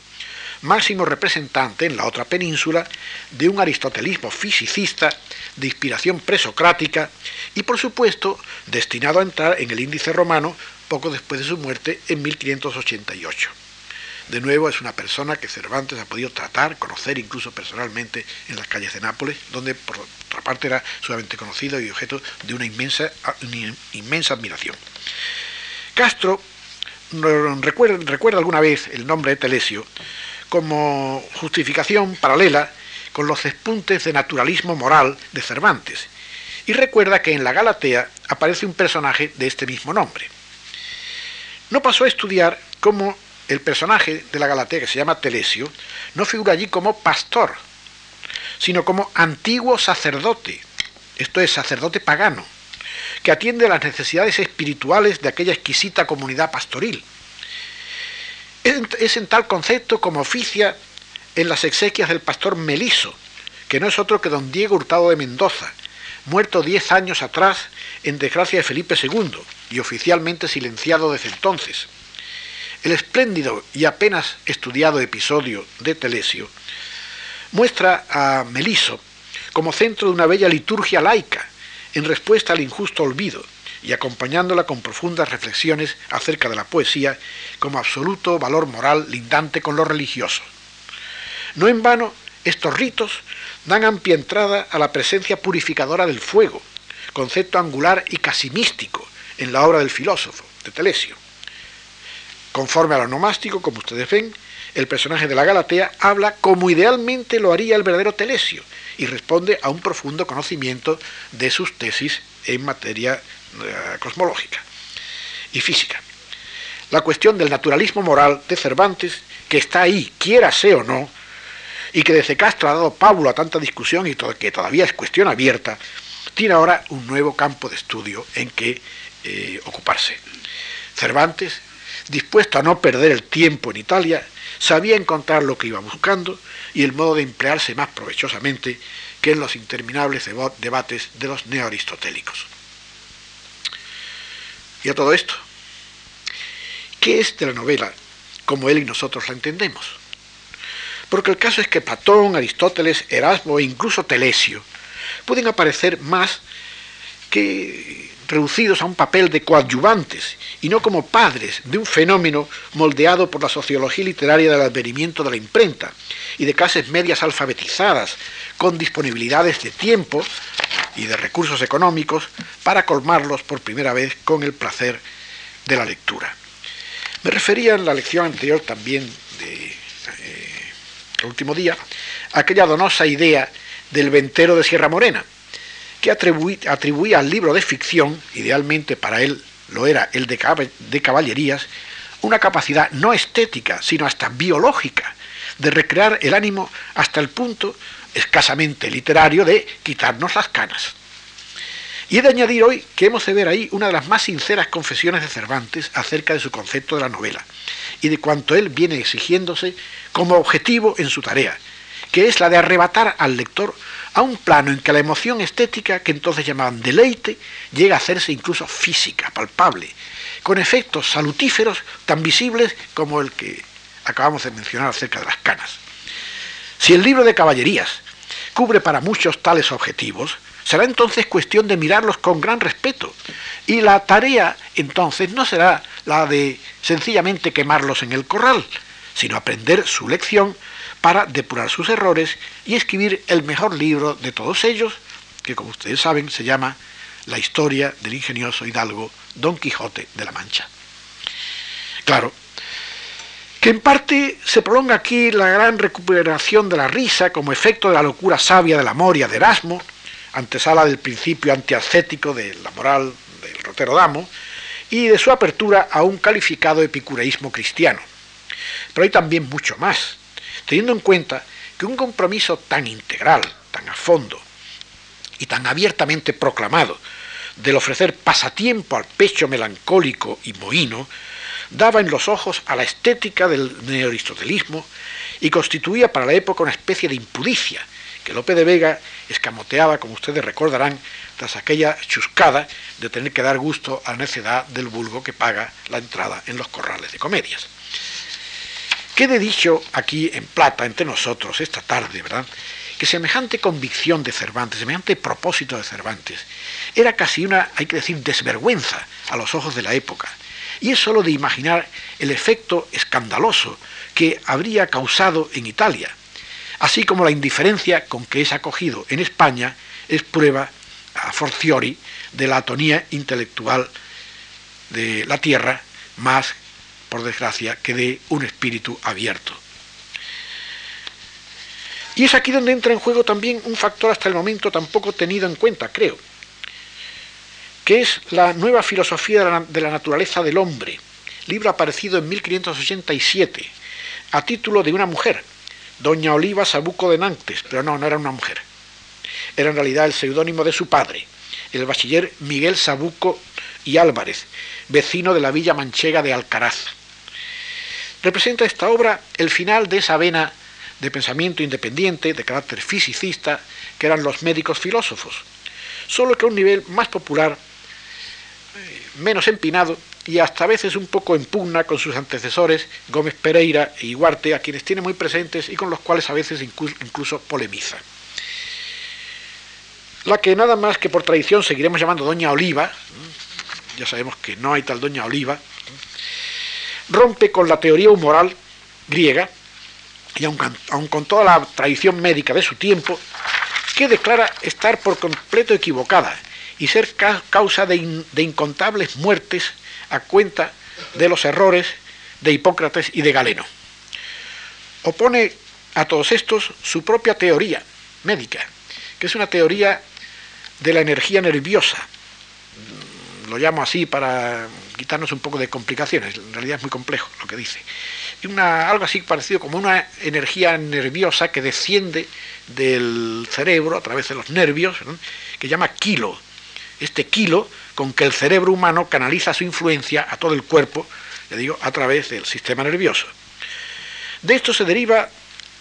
máximo representante en la otra península de un aristotelismo fisicista de inspiración presocrática y por supuesto destinado a entrar en el índice romano poco después de su muerte en 1588. De nuevo es una persona que Cervantes ha podido tratar, conocer incluso personalmente en las calles de Nápoles, donde por otra parte era sumamente conocido y objeto de una inmensa, inmensa admiración. Castro recuerda, recuerda alguna vez el nombre de Telesio como justificación paralela con los despuntes de naturalismo moral de Cervantes, y recuerda que en la Galatea aparece un personaje de este mismo nombre. No pasó a estudiar cómo el personaje de la Galatea, que se llama Telesio, no figura allí como pastor, sino como antiguo sacerdote, esto es, sacerdote pagano, que atiende las necesidades espirituales de aquella exquisita comunidad pastoril es en tal concepto como oficia en las exequias del pastor Meliso, que no es otro que don Diego Hurtado de Mendoza, muerto diez años atrás en desgracia de Felipe II y oficialmente silenciado desde entonces. El espléndido y apenas estudiado episodio de Telesio muestra a Meliso como centro de una bella liturgia laica en respuesta al injusto olvido y acompañándola con profundas reflexiones acerca de la poesía como absoluto valor moral lindante con lo religioso. No en vano, estos ritos dan amplia entrada a la presencia purificadora del fuego, concepto angular y casi místico en la obra del filósofo, de Telesio. Conforme a lo nomástico, como ustedes ven, el personaje de la Galatea habla como idealmente lo haría el verdadero Telesio y responde a un profundo conocimiento de sus tesis en materia eh, cosmológica y física. La cuestión del naturalismo moral de Cervantes, que está ahí, quiera sea o no, y que desde Castro ha dado Pablo a tanta discusión y que todavía es cuestión abierta, tiene ahora un nuevo campo de estudio en que eh, ocuparse. Cervantes, dispuesto a no perder el tiempo en Italia, sabía encontrar lo que iba buscando y el modo de emplearse más provechosamente que en los interminables debates de los neoaristotélicos. Y a todo esto, ¿qué es de la novela como él y nosotros la entendemos? Porque el caso es que Platón, Aristóteles, Erasmo e incluso Telesio pueden aparecer más que reducidos a un papel de coadyuvantes y no como padres de un fenómeno moldeado por la sociología literaria del advenimiento de la imprenta y de clases medias alfabetizadas con disponibilidades de tiempo y de recursos económicos para colmarlos por primera vez con el placer de la lectura. Me refería en la lección anterior también de eh, último día a aquella donosa idea del ventero de Sierra Morena, que atribuía al libro de ficción, idealmente para él lo era el de, de caballerías, una capacidad no estética, sino hasta biológica, de recrear el ánimo hasta el punto escasamente literario de quitarnos las canas. Y he de añadir hoy que hemos de ver ahí una de las más sinceras confesiones de Cervantes acerca de su concepto de la novela y de cuanto él viene exigiéndose como objetivo en su tarea, que es la de arrebatar al lector a un plano en que la emoción estética, que entonces llamaban deleite, llega a hacerse incluso física, palpable, con efectos salutíferos tan visibles como el que acabamos de mencionar acerca de las canas. Si el libro de caballerías cubre para muchos tales objetivos, será entonces cuestión de mirarlos con gran respeto. Y la tarea entonces no será la de sencillamente quemarlos en el corral, sino aprender su lección para depurar sus errores y escribir el mejor libro de todos ellos, que como ustedes saben se llama La historia del ingenioso hidalgo Don Quijote de la Mancha. Claro, que en parte se prolonga aquí la gran recuperación de la risa como efecto de la locura sabia de la Moria de Erasmo, antesala del principio antiascético de la moral del Rotterdamo, y de su apertura a un calificado epicureísmo cristiano. Pero hay también mucho más, teniendo en cuenta que un compromiso tan integral, tan a fondo y tan abiertamente proclamado del ofrecer pasatiempo al pecho melancólico y mohino, daba en los ojos a la estética del neoaristotelismo y constituía para la época una especie de impudicia que Lope de Vega escamoteaba, como ustedes recordarán, tras aquella chuscada de tener que dar gusto a la necedad del vulgo que paga la entrada en los corrales de comedias. Quede dicho aquí en plata entre nosotros esta tarde, ¿verdad? Que semejante convicción de Cervantes, semejante propósito de Cervantes, era casi una, hay que decir, desvergüenza a los ojos de la época. Y es solo de imaginar el efecto escandaloso que habría causado en Italia, así como la indiferencia con que es acogido en España es prueba a forciori de la atonía intelectual de la tierra, más, por desgracia, que de un espíritu abierto. Y es aquí donde entra en juego también un factor hasta el momento tampoco tenido en cuenta, creo, que es la nueva filosofía de la, naturaleza del hombre, libro aparecido en 1587, a título de una mujer, doña Oliva Sabuco de Nantes, pero no, no era una mujer era en realidad el seudónimo de su padre, el bachiller Miguel Sabuco y Álvarez, vecino de la villa manchega de Alcaraz. Representa esta obra el final de esa vena de pensamiento independiente, de carácter fisicista, que eran los médicos filósofos, solo que a un nivel más popular, eh, menos empinado y hasta a veces un poco en pugna con sus antecesores Gómez Pereira y Huarte, a quienes tiene muy presentes y con los cuales a veces incluso polemiza la que nada más que por tradición seguiremos llamando Doña Oliva, ya sabemos que no hay tal Doña Oliva, rompe con la teoría humoral griega, y aun, con toda la tradición médica de su tiempo, que declara estar por completo equivocada y ser causa de, incontables muertes a cuenta de los errores de Hipócrates y de Galeno. Opone a todos estos su propia teoría médica, que es una teoría de la energía nerviosa. Lo llamo así para quitarnos un poco de complicaciones, en realidad es muy complejo lo que dice. Una, algo así parecido como una energía nerviosa que desciende del cerebro a través de los nervios, que llama kilo. Este kilo con que el cerebro humano canaliza su influencia a todo el cuerpo, le digo, a través del sistema nervioso. De esto se deriva,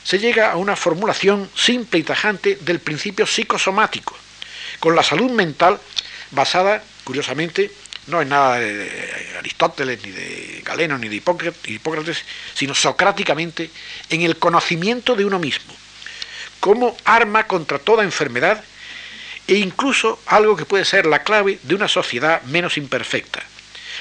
se llega a una formulación simple y tajante del principio psicosomático, con la salud mental basada, curiosamente, no en nada de Aristóteles, ni de Galeno, ni de Hipócrates, sino socráticamente en el conocimiento de uno mismo, como arma contra toda enfermedad e incluso algo que puede ser la clave de una sociedad menos imperfecta,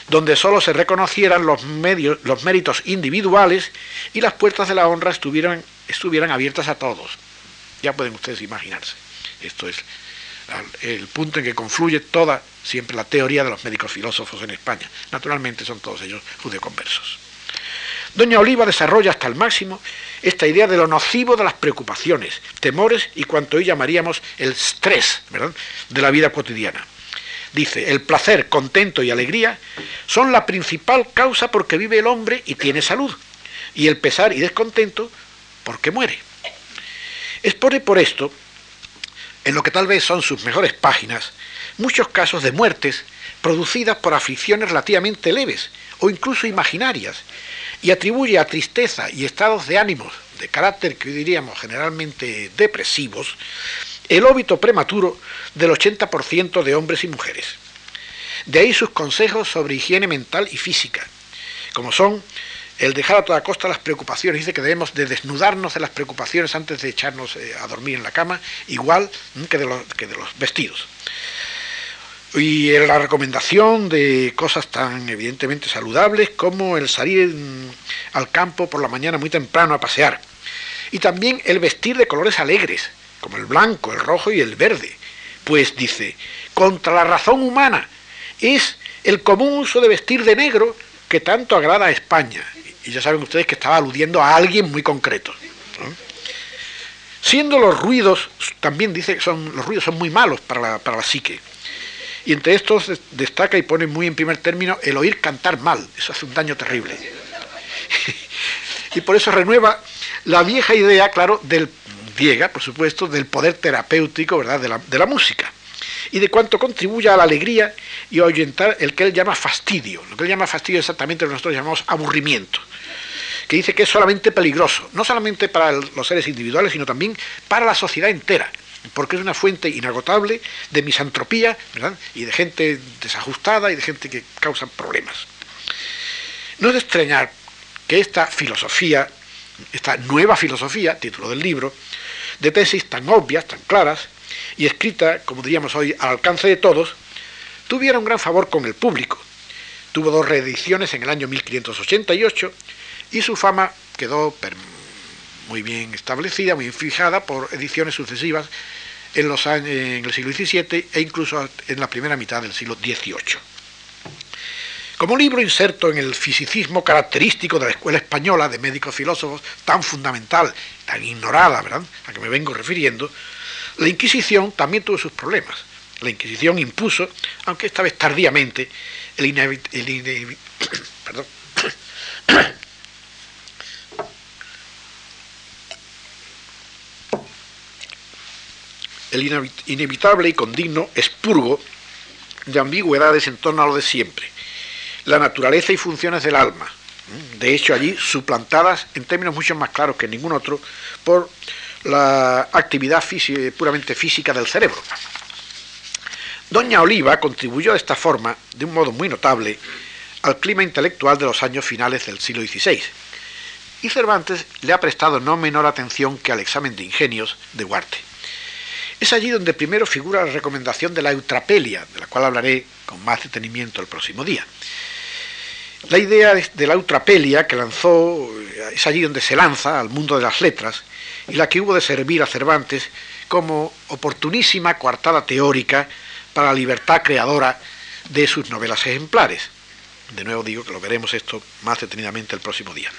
donde sólo se reconocieran los, medios, los méritos individuales y las puertas de la honra estuvieran, estuvieran abiertas a todos. Ya pueden ustedes imaginarse. Esto es el punto en que confluye toda siempre la teoría de los médicos filósofos en España. Naturalmente son todos ellos judeoconversos. Doña Oliva desarrolla hasta el máximo esta idea de lo nocivo de las preocupaciones, temores y cuanto hoy llamaríamos el estrés de la vida cotidiana. Dice, el placer, contento y alegría son la principal causa porque vive el hombre y tiene salud, y el pesar y descontento porque muere. Expone por esto en lo que tal vez son sus mejores páginas, muchos casos de muertes producidas por aflicciones relativamente leves o incluso imaginarias, y atribuye a tristeza y estados de ánimos de carácter que hoy diríamos generalmente depresivos, el óbito prematuro del 80% de hombres y mujeres. De ahí sus consejos sobre higiene mental y física, como son el dejar a toda costa las preocupaciones. Dice que debemos de desnudarnos de las preocupaciones antes de echarnos eh, a dormir en la cama, igual que de, los, que de los vestidos. Y la recomendación de cosas tan evidentemente saludables como el salir mm, al campo por la mañana muy temprano a pasear. Y también el vestir de colores alegres, como el blanco, el rojo y el verde. Pues dice, contra la razón humana es el común uso de vestir de negro que tanto agrada a España. Y ya saben ustedes que estaba aludiendo a alguien muy concreto. Siendo los ruidos, también dice que son, los ruidos son muy malos para la, para la psique. Y entre estos destaca y pone muy en primer término el oír cantar mal. Eso hace un daño terrible. y por eso renueva la vieja idea, claro, del griega, por supuesto, del poder terapéutico, ¿verdad?, de la, de la música y de cuánto contribuye a la alegría y a ahuyentar el que él llama fastidio. Lo que él llama fastidio exactamente lo que nosotros llamamos aburrimiento, que dice que es solamente peligroso, no solamente para los seres individuales, sino también para la sociedad entera, porque es una fuente inagotable de misantropía y de gente desajustada y de gente que causa problemas. No es de extrañar que esta filosofía, esta nueva filosofía, título del libro, de tesis tan obvias, tan claras, y escrita, como diríamos hoy, al alcance de todos, tuviera un gran favor con el público. Tuvo dos reediciones en el año 1588 y su fama quedó muy bien establecida, muy fijada por ediciones sucesivas en, los años, en el siglo XVII e incluso en la primera mitad del siglo XVIII. Como libro inserto en el fisicismo característico de la escuela española de médicos filósofos, tan fundamental, tan ignorada, ¿verdad?, a que me vengo refiriendo, la Inquisición también tuvo sus problemas. La Inquisición impuso, aunque esta vez tardíamente, el, el inevitable y condigno expurgo de ambigüedades en torno a lo de siempre, la naturaleza y funciones del alma, de hecho allí suplantadas en términos mucho más claros que ningún otro por la actividad puramente física del cerebro. Doña Oliva contribuyó de esta forma, de un modo muy notable, al clima intelectual de los años finales del siglo XVI, y Cervantes le ha prestado no menor atención que al examen de ingenios de Huarte. Es allí donde primero figura la recomendación de la eutrapelia, de la cual hablaré con más detenimiento el próximo día. La idea de la eutrapelia que lanzó es allí donde se lanza al mundo de las letras y la que hubo de servir a Cervantes como oportunísima coartada teórica para la libertad creadora de sus novelas ejemplares. De nuevo digo que lo veremos esto más detenidamente el próximo día.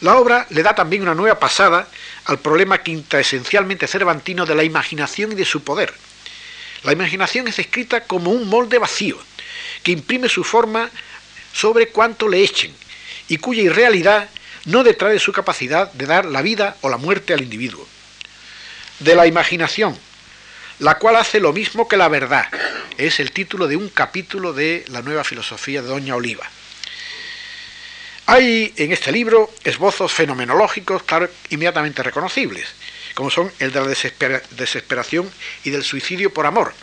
La obra le da también una nueva pasada al problema quinta esencialmente cervantino de la imaginación y de su poder. La imaginación es escrita como un molde vacío, que imprime su forma sobre cuanto le echen, y cuya irrealidad no detrae de su capacidad de dar la vida o la muerte al individuo. De la imaginación, la cual hace lo mismo que la verdad. Es el título de un capítulo de la nueva filosofía de Doña Oliva. Hay en este libro esbozos fenomenológicos, claro, inmediatamente reconocibles, como son el de la desesperación y del suicidio por amor,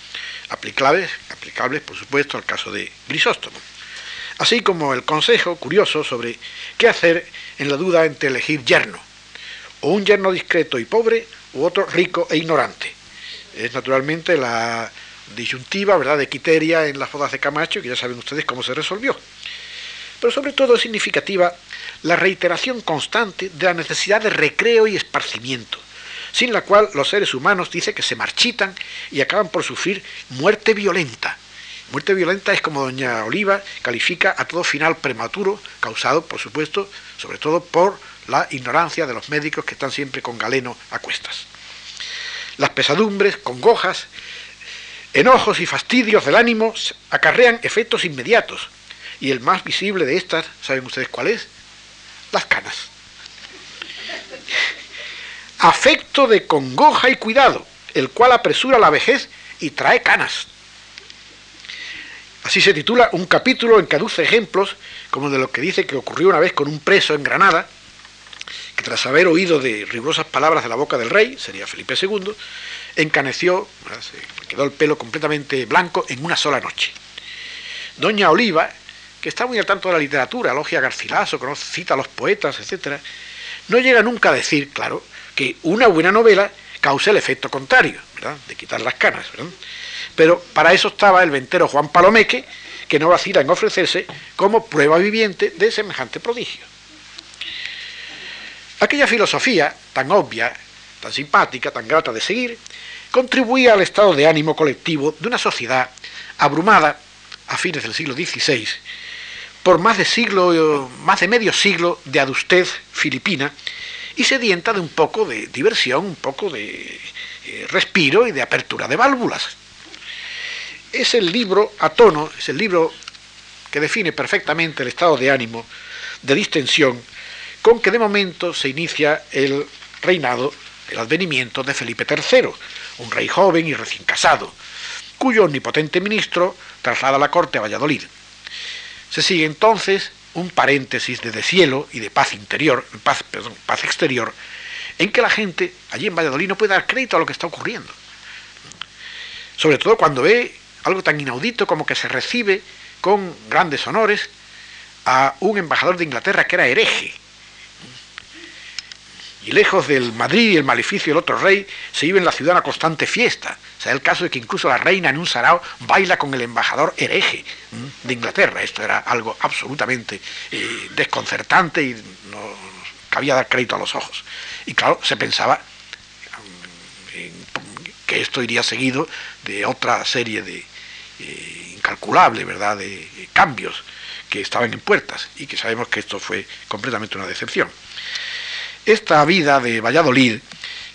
aplicables, aplicables por supuesto al caso de Grisóstomo, así como el consejo curioso sobre qué hacer en la duda entre elegir yerno, o un yerno discreto y pobre, u otro rico e ignorante. Es naturalmente la disyuntiva ¿verdad? de Quiteria en las bodas de Camacho, que ya saben ustedes cómo se resolvió. Pero sobre todo es significativa la reiteración constante de la necesidad de recreo y esparcimiento, sin la cual los seres humanos dice que se marchitan y acaban por sufrir muerte violenta. Muerte violenta es como doña Oliva califica a todo final prematuro, causado, por supuesto, sobre todo por la ignorancia de los médicos que están siempre con galeno a cuestas. Las pesadumbres, congojas, enojos y fastidios del ánimo acarrean efectos inmediatos, y el más visible de estas, ¿saben ustedes cuál es? Las canas. Afecto de congoja y cuidado, el cual apresura la vejez y trae canas. Así se titula un capítulo en que aduce ejemplos como de lo que dice que ocurrió una vez con un preso en Granada, que tras haber oído de rigurosas palabras de la boca del rey, sería Felipe II, encaneció, se quedó el pelo completamente blanco en una sola noche. Doña Oliva, que está muy al tanto de la literatura, logia Garcilaso, conoce, cita a los poetas, etc., no llega nunca a decir, claro, que una buena novela causa el efecto contrario, de quitar las canas. Pero para eso estaba el ventero Juan Palomeque, que no vacila en ofrecerse como prueba viviente de semejante prodigio. Aquella filosofía, tan obvia, tan simpática, tan grata de seguir, contribuía al estado de ánimo colectivo de una sociedad abrumada a fines del siglo XVI por más de siglo, más de medio siglo de adustez filipina y sedienta de un poco de diversión, un poco de eh, respiro y de apertura de válvulas. Es el libro a tono, es el libro que define perfectamente el estado de ánimo de distensión con que de momento se inicia el reinado, el advenimiento de Felipe III, un rey joven y recién casado, cuyo omnipotente ministro traslada la corte a Valladolid. Se sigue entonces un paréntesis de deshielo y de paz interior, paz, perdón, paz exterior, en que la gente allí en Valladolid no puede dar crédito a lo que está ocurriendo. Sobre todo cuando ve algo tan inaudito como que se recibe con grandes honores a un embajador de Inglaterra que era hereje. Y lejos del Madrid y el maleficio del otro rey, se vive en la ciudad una constante fiesta. O sea, el caso de que incluso la reina en un sarao baila con el embajador hereje de Inglaterra. Esto era algo absolutamente eh, desconcertante y no cabía dar crédito a los ojos. Y claro, se pensaba que esto iría seguido de otra serie de eh, incalculable, ¿verdad?, de cambios que estaban en puertas y que sabemos que esto fue completamente una decepción. Esta vida de Valladolid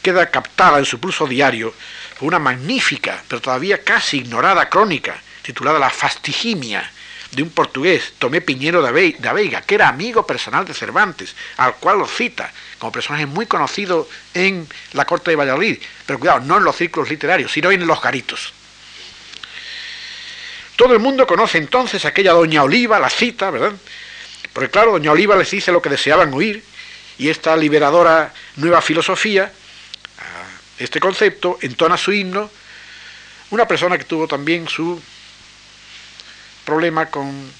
queda captada en su pulso diario por una magnífica, pero todavía casi ignorada crónica, titulada La Fastigimia, de un portugués, Tomé Piñero de Veiga, que era amigo personal de Cervantes, al cual lo cita como personaje muy conocido en la corte de Valladolid, pero cuidado, no en los círculos literarios, sino en los garitos. Todo el mundo conoce entonces a aquella doña Oliva, la cita, ¿verdad? Porque claro, doña Oliva les dice lo que deseaban oír y esta liberadora nueva filosofía, este concepto, entona su himno, una persona que tuvo también su problema con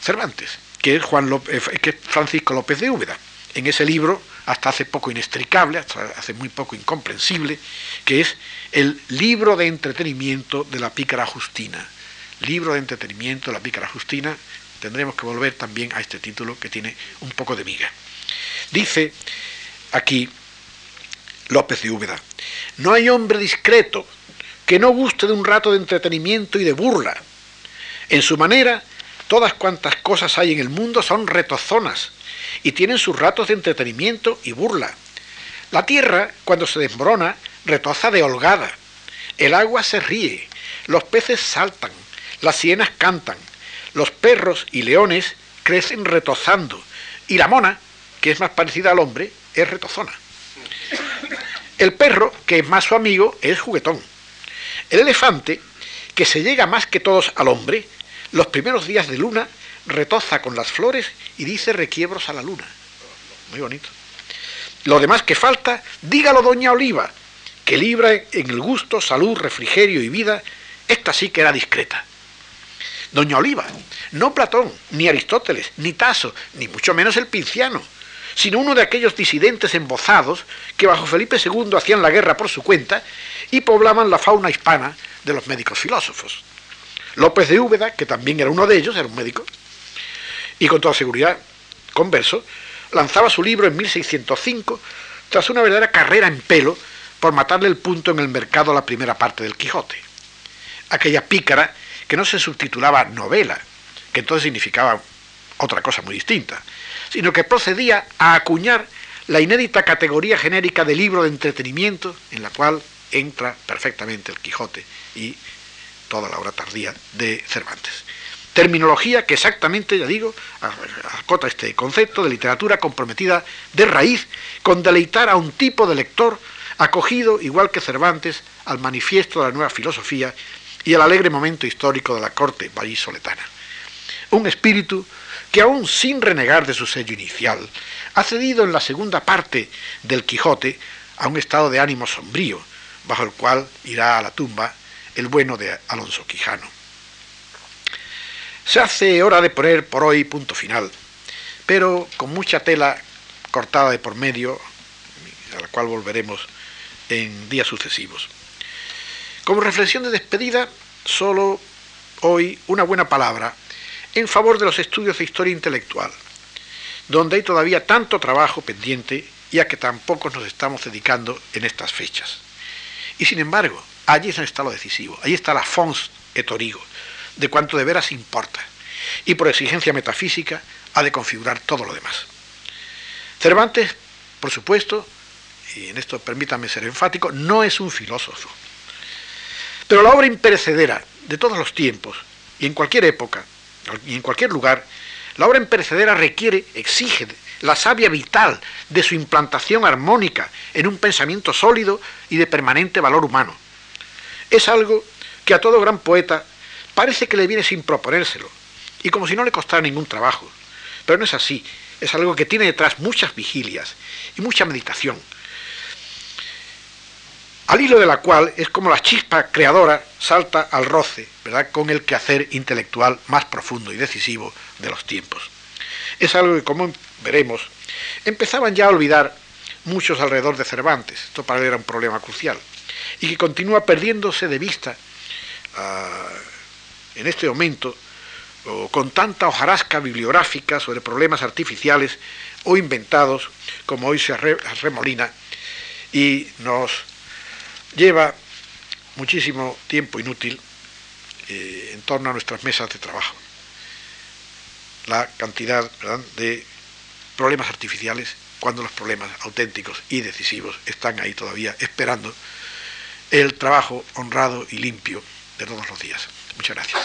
Cervantes, que es, Juan López, eh, que es Francisco López de Úbeda. En ese libro, hasta hace poco inextricable, hasta hace muy poco incomprensible, que es el libro de entretenimiento de la pícara Justina libro de entretenimiento, La pícara Justina, tendremos que volver también a este título que tiene un poco de miga. Dice aquí López de Úbeda, no hay hombre discreto que no guste de un rato de entretenimiento y de burla. En su manera, todas cuantas cosas hay en el mundo son retozonas y tienen sus ratos de entretenimiento y burla. La tierra, cuando se desmorona, retoza de holgada. El agua se ríe, los peces saltan, las sienas cantan, los perros y leones crecen retozando, y la mona, es más parecida al hombre, es retozona. El perro, que es más su amigo, es juguetón. El elefante, que se llega más que todos al hombre, los primeros días de luna retoza con las flores y dice requiebros a la luna. Muy bonito. Lo demás que falta, dígalo doña Oliva, que libra en el gusto, salud, refrigerio y vida, esta sí que era discreta. Doña Oliva, no Platón, ni Aristóteles, ni Tasso, ni mucho menos el Pinciano, sino uno de aquellos disidentes embozados que bajo Felipe II hacían la guerra por su cuenta y poblaban la fauna hispana de los médicos filósofos. López de Úbeda, que también era uno de ellos, era un médico, y con toda seguridad converso, lanzaba su libro en 1605 tras una verdadera carrera en pelo por matarle el punto en el mercado a la primera parte del Quijote. Aquella pícara que no se subtitulaba novela, que entonces significaba otra cosa muy distinta, sino que procedía a acuñar la inédita categoría genérica de libro de entretenimiento en la cual entra perfectamente el Quijote y toda la obra tardía de Cervantes. Terminología que exactamente, ya digo, acota este concepto de literatura comprometida de raíz con deleitar a un tipo de lector acogido, igual que Cervantes, al manifiesto de la nueva filosofía y el alegre momento histórico de la corte vallisoletana. Un espíritu que aún sin renegar de su sello inicial, ha cedido en la segunda parte del Quijote a un estado de ánimo sombrío, bajo el cual irá a la tumba el bueno de Alonso Quijano. Se hace hora de poner por hoy punto final, pero con mucha tela cortada de por medio, a la cual volveremos en días sucesivos. Como reflexión de despedida, solo hoy una buena palabra en favor de los estudios de historia intelectual, donde hay todavía tanto trabajo pendiente y a que tampoco nos estamos dedicando en estas fechas. Y sin embargo, allí está lo decisivo, ahí está la fons et origo, de cuanto de veras importa. y por exigencia metafísica ha de configurar todo lo demás. Cervantes, por supuesto, y en esto permítame ser enfático, no es un filósofo. Pero la obra imperecedera de todos los tiempos y en cualquier época y en cualquier lugar, la obra imperecedera requiere, exige la savia vital de su implantación armónica en un pensamiento sólido y de permanente valor humano. Es algo que a todo gran poeta parece que le viene sin proponérselo, y como si no le costara ningún trabajo. Pero no es así, es algo que tiene detrás muchas vigilias y mucha meditación, al hilo de la cual es como la chispa creadora salta al roce, ¿verdad?, con el quehacer intelectual más profundo y decisivo de los tiempos. Es algo que, como veremos, empezaban ya a olvidar muchos alrededor de Cervantes, esto para él era un problema crucial, y que continúa perdiéndose de vista ah, en este momento con tanta hojarasca bibliográfica sobre problemas artificiales o inventados como hoy se remolina y nos lleva muchísimo tiempo inútil eh, en torno a nuestras mesas de trabajo. La cantidad de problemas artificiales cuando los problemas auténticos y decisivos están ahí todavía esperando el trabajo honrado y limpio de todos los días. Muchas gracias.